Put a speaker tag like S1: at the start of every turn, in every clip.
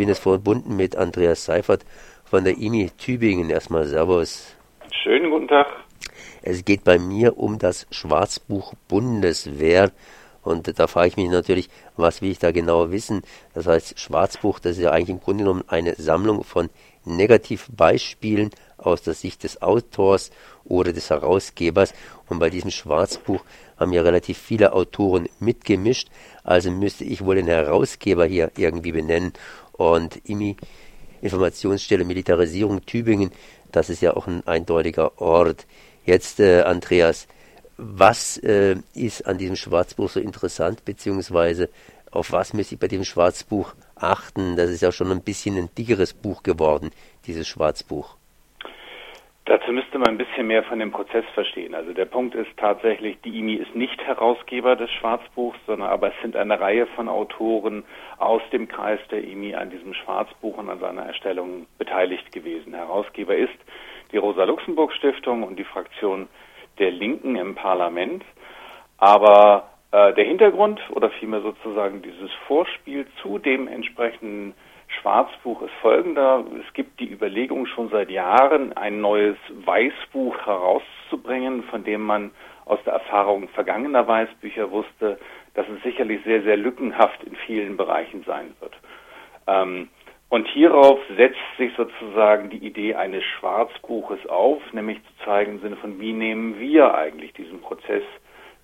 S1: bin jetzt verbunden mit Andreas Seifert von der IMI Tübingen. Erstmal Servus.
S2: Schönen guten Tag.
S1: Es geht bei mir um das Schwarzbuch Bundeswehr. Und da frage ich mich natürlich, was will ich da genau wissen? Das heißt, Schwarzbuch, das ist ja eigentlich im Grunde genommen eine Sammlung von Negativbeispielen aus der Sicht des Autors oder des Herausgebers. Und bei diesem Schwarzbuch haben ja relativ viele Autoren mitgemischt. Also müsste ich wohl den Herausgeber hier irgendwie benennen. Und IMI, Informationsstelle Militarisierung Tübingen, das ist ja auch ein eindeutiger Ort. Jetzt, äh, Andreas, was äh, ist an diesem Schwarzbuch so interessant, beziehungsweise auf was muss ich bei dem Schwarzbuch achten? Das ist ja schon ein bisschen ein dickeres Buch geworden, dieses Schwarzbuch.
S2: Dazu müsste man ein bisschen mehr von dem Prozess verstehen. Also der Punkt ist tatsächlich, die IMI ist nicht Herausgeber des Schwarzbuchs, sondern aber es sind eine Reihe von Autoren aus dem Kreis der IMI an diesem Schwarzbuch und an seiner Erstellung beteiligt gewesen. Herausgeber ist die Rosa-Luxemburg-Stiftung und die Fraktion der Linken im Parlament. Aber äh, der Hintergrund oder vielmehr sozusagen dieses Vorspiel zu dem entsprechenden Schwarzbuch ist folgender. Es gibt die Überlegung schon seit Jahren, ein neues Weißbuch herauszubringen, von dem man aus der Erfahrung vergangener Weißbücher wusste, dass es sicherlich sehr, sehr lückenhaft in vielen Bereichen sein wird. Ähm, und hierauf setzt sich sozusagen die Idee eines Schwarzbuches auf, nämlich zu zeigen im Sinne von, wie nehmen wir eigentlich diesen Prozess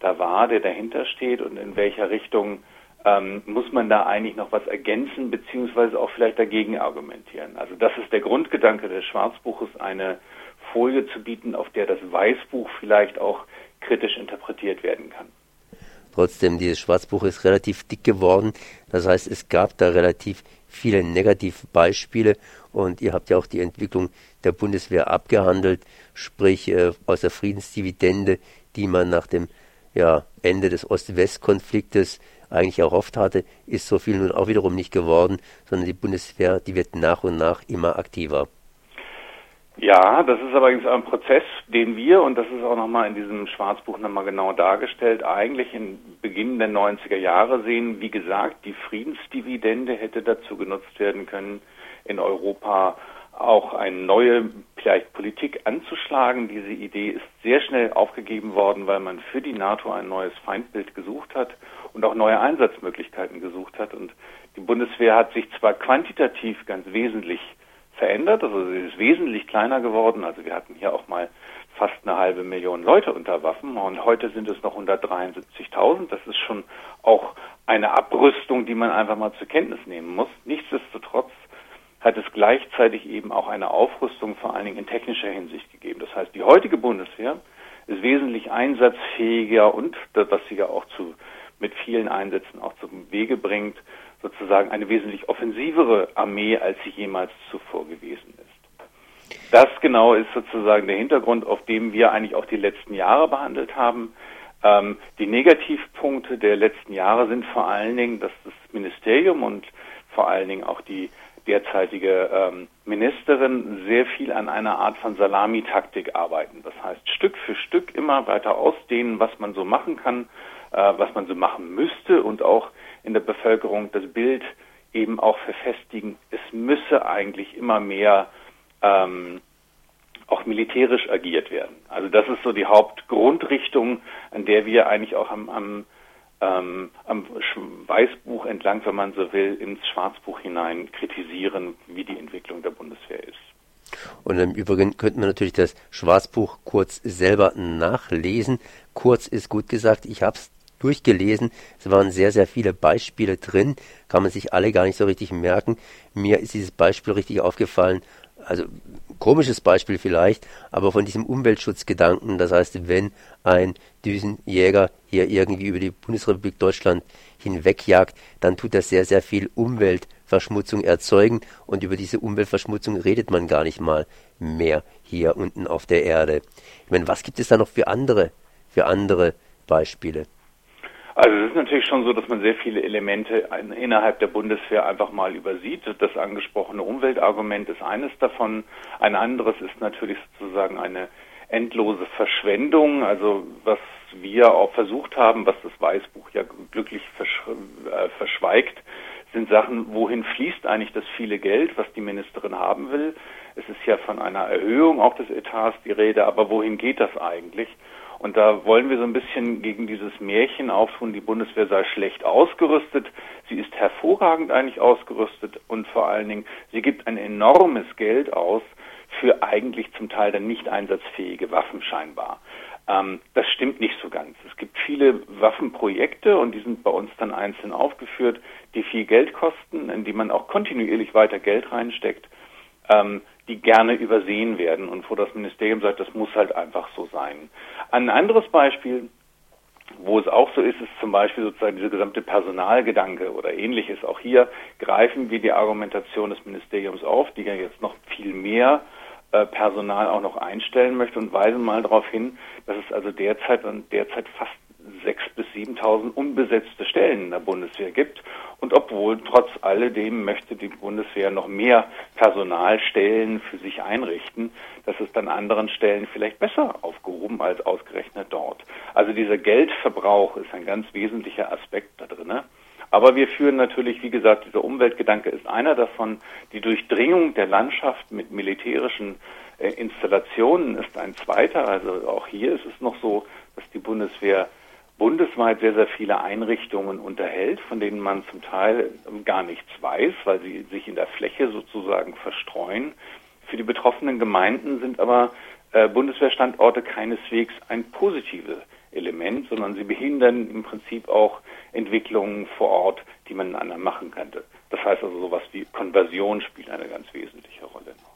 S2: da wahr, der dahinter steht und in welcher Richtung ähm, muss man da eigentlich noch was ergänzen, beziehungsweise auch vielleicht dagegen argumentieren. Also das ist der Grundgedanke des Schwarzbuches, eine Folie zu bieten, auf der das Weißbuch vielleicht auch kritisch interpretiert werden kann.
S1: Trotzdem, dieses Schwarzbuch ist relativ dick geworden. Das heißt, es gab da relativ viele Negativbeispiele und ihr habt ja auch die Entwicklung der Bundeswehr abgehandelt, sprich äh, aus der Friedensdividende, die man nach dem ja, Ende des Ost-West-Konfliktes eigentlich erhofft hatte, ist so viel nun auch wiederum nicht geworden, sondern die Bundeswehr, die wird nach und nach immer aktiver.
S2: Ja, das ist allerdings ein Prozess, den wir, und das ist auch nochmal in diesem Schwarzbuch nochmal genau dargestellt, eigentlich in Beginn der 90er Jahre sehen. Wie gesagt, die Friedensdividende hätte dazu genutzt werden können, in Europa auch eine neue vielleicht Politik anzuschlagen. Diese Idee ist sehr schnell aufgegeben worden, weil man für die NATO ein neues Feindbild gesucht hat und auch neue Einsatzmöglichkeiten gesucht hat. Und die Bundeswehr hat sich zwar quantitativ ganz wesentlich verändert. Also sie ist wesentlich kleiner geworden. Also wir hatten hier auch mal fast eine halbe Million Leute unter Waffen und heute sind es noch 173.000. Das ist schon auch eine Abrüstung, die man einfach mal zur Kenntnis nehmen muss. Nichtsdestotrotz hat es gleichzeitig eben auch eine Aufrüstung vor allen Dingen in technischer Hinsicht gegeben. Das heißt, die heutige Bundeswehr ist wesentlich einsatzfähiger und, was sie ja auch zu, mit vielen Einsätzen auch zum Wege bringt, sozusagen eine wesentlich offensivere Armee, als sie jemals zuvor gewesen ist. Das genau ist sozusagen der Hintergrund, auf dem wir eigentlich auch die letzten Jahre behandelt haben. Ähm, die Negativpunkte der letzten Jahre sind vor allen Dingen, dass das Ministerium und vor allen Dingen auch die derzeitige ähm, Ministerin sehr viel an einer Art von Salamitaktik arbeiten. Das heißt, Stück für Stück immer weiter ausdehnen, was man so machen kann, äh, was man so machen müsste und auch in der Bevölkerung das Bild eben auch verfestigen, es müsse eigentlich immer mehr ähm, auch militärisch agiert werden. Also das ist so die Hauptgrundrichtung, an der wir eigentlich auch am, am, ähm, am Weißbuch entlang, wenn man so will, ins Schwarzbuch hinein kritisieren, wie die Entwicklung der Bundeswehr ist.
S1: Und im Übrigen könnte man natürlich das Schwarzbuch kurz selber nachlesen. Kurz ist gut gesagt, ich habe es durchgelesen. Es waren sehr, sehr viele Beispiele drin, kann man sich alle gar nicht so richtig merken. Mir ist dieses Beispiel richtig aufgefallen. Also komisches Beispiel vielleicht, aber von diesem Umweltschutzgedanken. Das heißt, wenn ein Düsenjäger hier irgendwie über die Bundesrepublik Deutschland hinwegjagt, dann tut das sehr, sehr viel Umweltverschmutzung erzeugen und über diese Umweltverschmutzung redet man gar nicht mal mehr hier unten auf der Erde. Ich meine, was gibt es da noch für andere, für andere Beispiele?
S2: Also es ist natürlich schon so, dass man sehr viele Elemente innerhalb der Bundeswehr einfach mal übersieht. Das angesprochene Umweltargument ist eines davon. Ein anderes ist natürlich sozusagen eine endlose Verschwendung. Also was wir auch versucht haben, was das Weißbuch ja glücklich äh, verschweigt, sind Sachen, wohin fließt eigentlich das viele Geld, was die Ministerin haben will. Es ist ja von einer Erhöhung auch des Etats die Rede, aber wohin geht das eigentlich? Und da wollen wir so ein bisschen gegen dieses Märchen auftun, die Bundeswehr sei schlecht ausgerüstet. Sie ist hervorragend eigentlich ausgerüstet und vor allen Dingen, sie gibt ein enormes Geld aus für eigentlich zum Teil dann nicht einsatzfähige Waffen scheinbar. Ähm, das stimmt nicht so ganz. Es gibt viele Waffenprojekte und die sind bei uns dann einzeln aufgeführt, die viel Geld kosten, in die man auch kontinuierlich weiter Geld reinsteckt, ähm, die gerne übersehen werden und wo das Ministerium sagt, das muss halt einfach so sein. Ein anderes Beispiel, wo es auch so ist, ist zum Beispiel sozusagen dieser gesamte Personalgedanke oder ähnliches. Auch hier greifen wir die Argumentation des Ministeriums auf, die ja jetzt noch viel mehr äh, Personal auch noch einstellen möchte und weisen mal darauf hin, dass es also derzeit und derzeit fast 6.000 bis 7.000 unbesetzte Stellen in der Bundeswehr gibt. Und obwohl trotz alledem möchte die Bundeswehr noch mehr Personalstellen für sich einrichten, dass es dann anderen Stellen vielleicht besser aufgehoben als ausgerechnet dort. Also dieser Geldverbrauch ist ein ganz wesentlicher Aspekt da drin. Aber wir führen natürlich, wie gesagt, dieser Umweltgedanke ist einer davon. Die Durchdringung der Landschaft mit militärischen äh, Installationen ist ein zweiter. Also auch hier ist es noch so, dass die Bundeswehr bundesweit sehr, sehr viele Einrichtungen unterhält, von denen man zum Teil gar nichts weiß, weil sie sich in der Fläche sozusagen verstreuen. Für die betroffenen Gemeinden sind aber äh, Bundeswehrstandorte keineswegs ein positives Element, sondern sie behindern im Prinzip auch Entwicklungen vor Ort, die man anderen machen könnte. Das heißt also sowas wie Konversion spielt eine ganz wesentliche Rolle noch.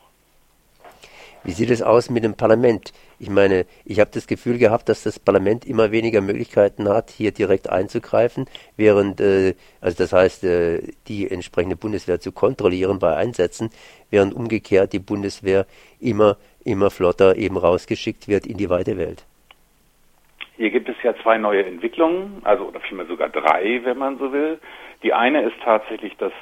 S1: Wie sieht es aus mit dem Parlament? Ich meine, ich habe das Gefühl gehabt, dass das Parlament immer weniger Möglichkeiten hat, hier direkt einzugreifen, während, äh, also das heißt, äh, die entsprechende Bundeswehr zu kontrollieren bei Einsätzen, während umgekehrt die Bundeswehr immer, immer flotter eben rausgeschickt wird in die weite Welt.
S2: Hier gibt es ja zwei neue Entwicklungen, also oder vielmehr sogar drei, wenn man so will. Die eine ist tatsächlich, dass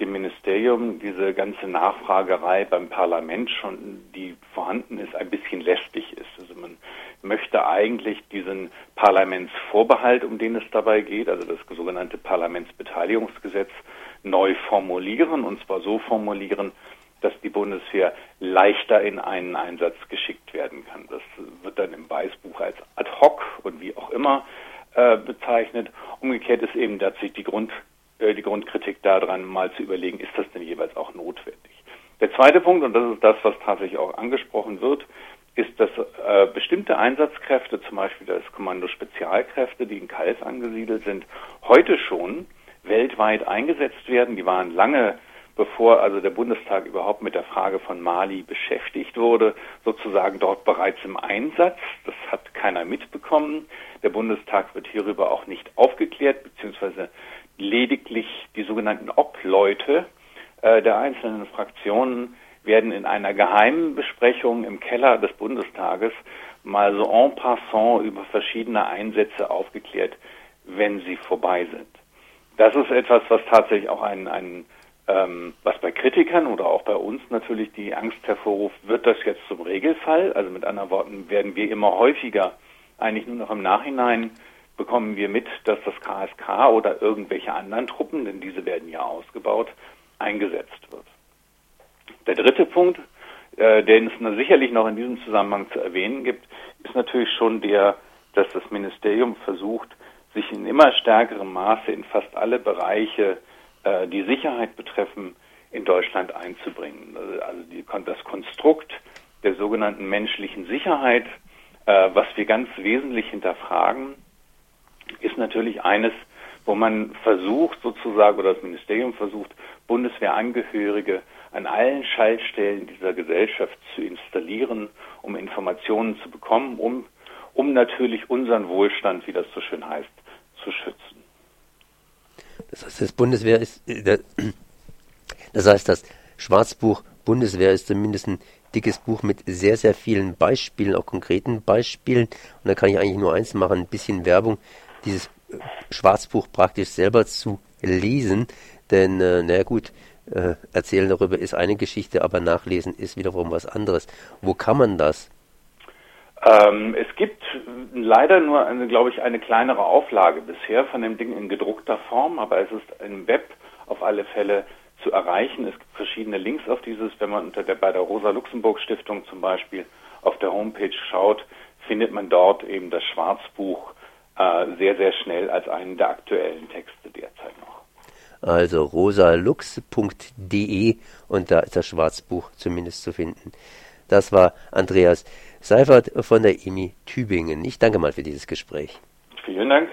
S2: dem Ministerium diese ganze Nachfragerei beim Parlament schon, die vorhanden ist, ein bisschen lästig ist. Also man möchte eigentlich diesen Parlamentsvorbehalt, um den es dabei geht, also das sogenannte Parlamentsbeteiligungsgesetz, neu formulieren und zwar so formulieren, dass die Bundeswehr leichter in einen Einsatz geschickt werden kann. Das wird dann im Weißbuch als ad hoc und wie auch immer äh, bezeichnet. Umgekehrt ist eben tatsächlich die, Grund, die Grundkritik daran, mal zu überlegen, ist das denn jeweils auch notwendig. Der zweite Punkt, und das ist das, was tatsächlich auch angesprochen wird, ist, dass äh, bestimmte Einsatzkräfte, zum Beispiel das Kommando Spezialkräfte, die in Kals angesiedelt sind, heute schon weltweit eingesetzt werden. Die waren lange bevor also der Bundestag überhaupt mit der Frage von Mali beschäftigt wurde, sozusagen dort bereits im Einsatz. Das hat keiner mitbekommen. Der Bundestag wird hierüber auch nicht aufgeklärt, beziehungsweise lediglich die sogenannten Obleute äh, der einzelnen Fraktionen werden in einer geheimen Besprechung im Keller des Bundestages mal so en passant über verschiedene Einsätze aufgeklärt, wenn sie vorbei sind. Das ist etwas, was tatsächlich auch ein, ein ähm, was bei Kritikern oder auch bei uns natürlich die Angst hervorruft, wird das jetzt zum Regelfall? Also mit anderen Worten, werden wir immer häufiger, eigentlich nur noch im Nachhinein, bekommen wir mit, dass das KSK oder irgendwelche anderen Truppen, denn diese werden ja ausgebaut, eingesetzt wird. Der dritte Punkt, äh, den es sicherlich noch in diesem Zusammenhang zu erwähnen gibt, ist natürlich schon der, dass das Ministerium versucht, sich in immer stärkerem Maße in fast alle Bereiche äh, die Sicherheit betreffen, in Deutschland einzubringen. Also die, das Konstrukt der sogenannten menschlichen Sicherheit, äh, was wir ganz wesentlich hinterfragen, ist natürlich eines, wo man versucht sozusagen, oder das Ministerium versucht, Bundeswehrangehörige an allen Schaltstellen dieser Gesellschaft zu installieren, um Informationen zu bekommen, um, um natürlich unseren Wohlstand, wie das so schön heißt, zu schützen.
S1: Das heißt, das Bundeswehr ist, äh, das heißt, das Schwarzbuch Bundeswehr ist zumindest ein dickes Buch mit sehr, sehr vielen Beispielen, auch konkreten Beispielen. Und da kann ich eigentlich nur eins machen, ein bisschen Werbung, dieses Schwarzbuch praktisch selber zu lesen. Denn, äh, naja gut, äh, erzählen darüber ist eine Geschichte, aber nachlesen ist wiederum was anderes. Wo kann man das?
S2: Ähm, es gibt leider nur, eine, glaube ich, eine kleinere Auflage bisher von dem Ding in gedruckter Form, aber es ist im Web auf alle Fälle zu erreichen. Es gibt verschiedene Links auf dieses, wenn man unter der, bei der Rosa-Luxemburg-Stiftung zum Beispiel auf der Homepage schaut, findet man dort eben das Schwarzbuch äh, sehr, sehr schnell als einen der aktuellen Texte derzeit noch.
S1: Also rosalux.de und da ist das Schwarzbuch zumindest zu finden. Das war Andreas Seifert von der IMI Tübingen. Ich danke mal für dieses Gespräch.
S2: Vielen Dank.